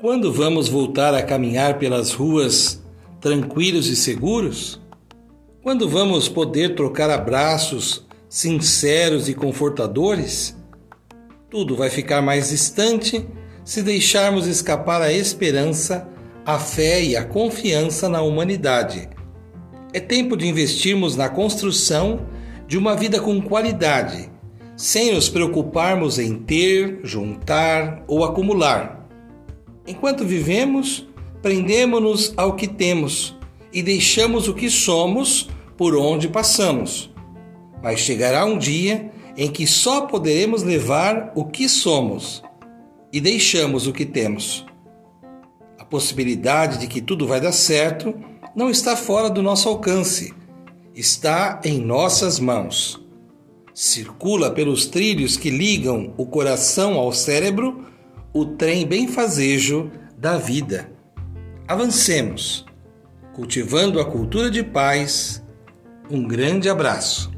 Quando vamos voltar a caminhar pelas ruas tranquilos e seguros? Quando vamos poder trocar abraços sinceros e confortadores? Tudo vai ficar mais distante se deixarmos escapar a esperança, a fé e a confiança na humanidade. É tempo de investirmos na construção de uma vida com qualidade, sem nos preocuparmos em ter, juntar ou acumular Enquanto vivemos, prendemos-nos ao que temos e deixamos o que somos por onde passamos. Mas chegará um dia em que só poderemos levar o que somos e deixamos o que temos. A possibilidade de que tudo vai dar certo não está fora do nosso alcance, está em nossas mãos. Circula pelos trilhos que ligam o coração ao cérebro o trem benfazejo da vida. Avancemos, cultivando a cultura de paz. Um grande abraço.